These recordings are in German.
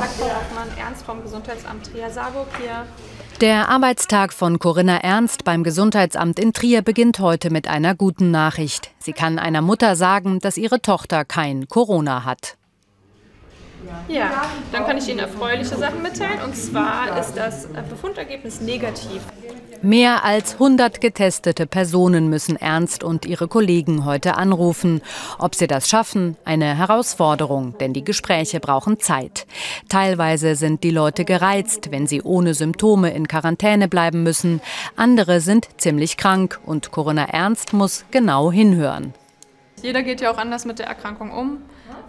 Hoffmann. Ernst vom Gesundheitsamt Trier-Saarburg hier. Der Arbeitstag von Corinna Ernst beim Gesundheitsamt in Trier beginnt heute mit einer guten Nachricht. Sie kann einer Mutter sagen, dass ihre Tochter kein Corona hat. Ja, dann kann ich Ihnen erfreuliche Sachen mitteilen. Und zwar ist das Befundergebnis negativ. Mehr als 100 getestete Personen müssen Ernst und ihre Kollegen heute anrufen. Ob sie das schaffen, eine Herausforderung, denn die Gespräche brauchen Zeit. Teilweise sind die Leute gereizt, wenn sie ohne Symptome in Quarantäne bleiben müssen. Andere sind ziemlich krank und Corinna Ernst muss genau hinhören. Jeder geht ja auch anders mit der Erkrankung um.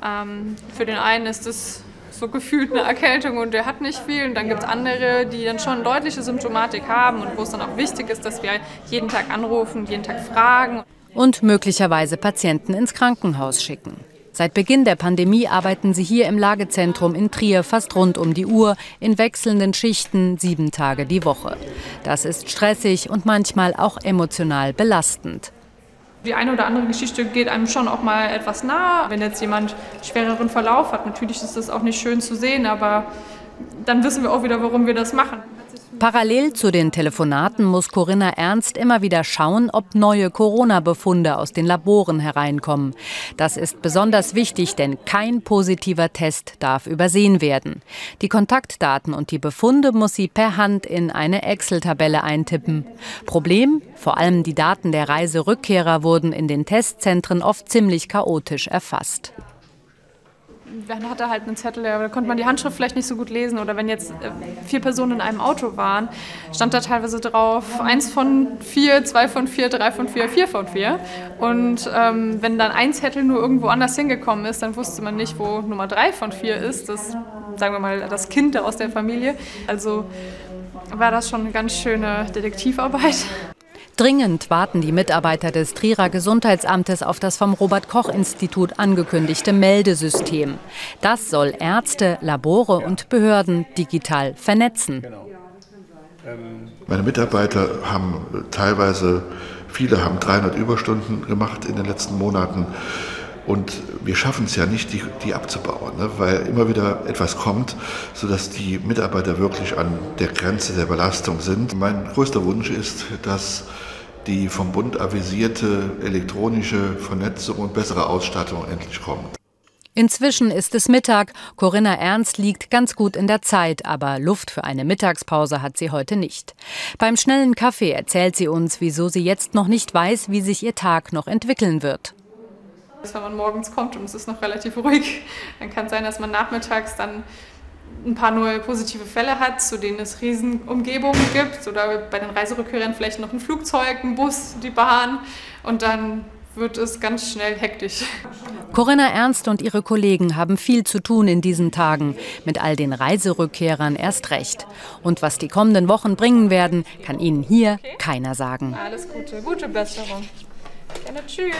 Ähm, für den einen ist es so gefühlt eine Erkältung und der hat nicht viel. Und dann gibt es andere, die dann schon deutliche Symptomatik haben und wo es dann auch wichtig ist, dass wir jeden Tag anrufen, jeden Tag fragen. Und möglicherweise Patienten ins Krankenhaus schicken. Seit Beginn der Pandemie arbeiten sie hier im Lagezentrum in Trier fast rund um die Uhr, in wechselnden Schichten, sieben Tage die Woche. Das ist stressig und manchmal auch emotional belastend. Die eine oder andere Geschichte geht einem schon auch mal etwas nah. Wenn jetzt jemand schwereren Verlauf hat, natürlich ist das auch nicht schön zu sehen, aber dann wissen wir auch wieder, warum wir das machen. Parallel zu den Telefonaten muss Corinna Ernst immer wieder schauen, ob neue Corona-Befunde aus den Laboren hereinkommen. Das ist besonders wichtig, denn kein positiver Test darf übersehen werden. Die Kontaktdaten und die Befunde muss sie per Hand in eine Excel-Tabelle eintippen. Problem? Vor allem die Daten der Reiserückkehrer wurden in den Testzentren oft ziemlich chaotisch erfasst man hatte halt einen Zettel, da konnte man die Handschrift vielleicht nicht so gut lesen. Oder wenn jetzt äh, vier Personen in einem Auto waren, stand da teilweise drauf, eins von vier, zwei von vier, drei von vier, vier von vier. Und ähm, wenn dann ein Zettel nur irgendwo anders hingekommen ist, dann wusste man nicht, wo Nummer drei von vier ist. Das, sagen wir mal, das Kind aus der Familie. Also war das schon eine ganz schöne Detektivarbeit. Dringend warten die Mitarbeiter des Trierer Gesundheitsamtes auf das vom Robert Koch Institut angekündigte Meldesystem. Das soll Ärzte, Labore und Behörden digital vernetzen. Meine Mitarbeiter haben teilweise, viele haben 300 Überstunden gemacht in den letzten Monaten. Und wir schaffen es ja nicht, die, die abzubauen, ne? weil immer wieder etwas kommt, sodass die Mitarbeiter wirklich an der Grenze der Belastung sind. Mein größter Wunsch ist, dass die vom Bund avisierte elektronische Vernetzung und bessere Ausstattung endlich kommt. Inzwischen ist es Mittag. Corinna Ernst liegt ganz gut in der Zeit, aber Luft für eine Mittagspause hat sie heute nicht. Beim schnellen Kaffee erzählt sie uns, wieso sie jetzt noch nicht weiß, wie sich ihr Tag noch entwickeln wird. Wenn man morgens kommt und es ist noch relativ ruhig, dann kann es sein, dass man nachmittags dann ein paar neue positive Fälle hat, zu denen es Riesenumgebungen gibt oder bei den Reiserückkehrern vielleicht noch ein Flugzeug, ein Bus, die Bahn und dann wird es ganz schnell hektisch. Corinna Ernst und ihre Kollegen haben viel zu tun in diesen Tagen, mit all den Reiserückkehrern erst recht. Und was die kommenden Wochen bringen werden, kann Ihnen hier okay. keiner sagen. Alles Gute, gute Besserung. Gerne, tschüss.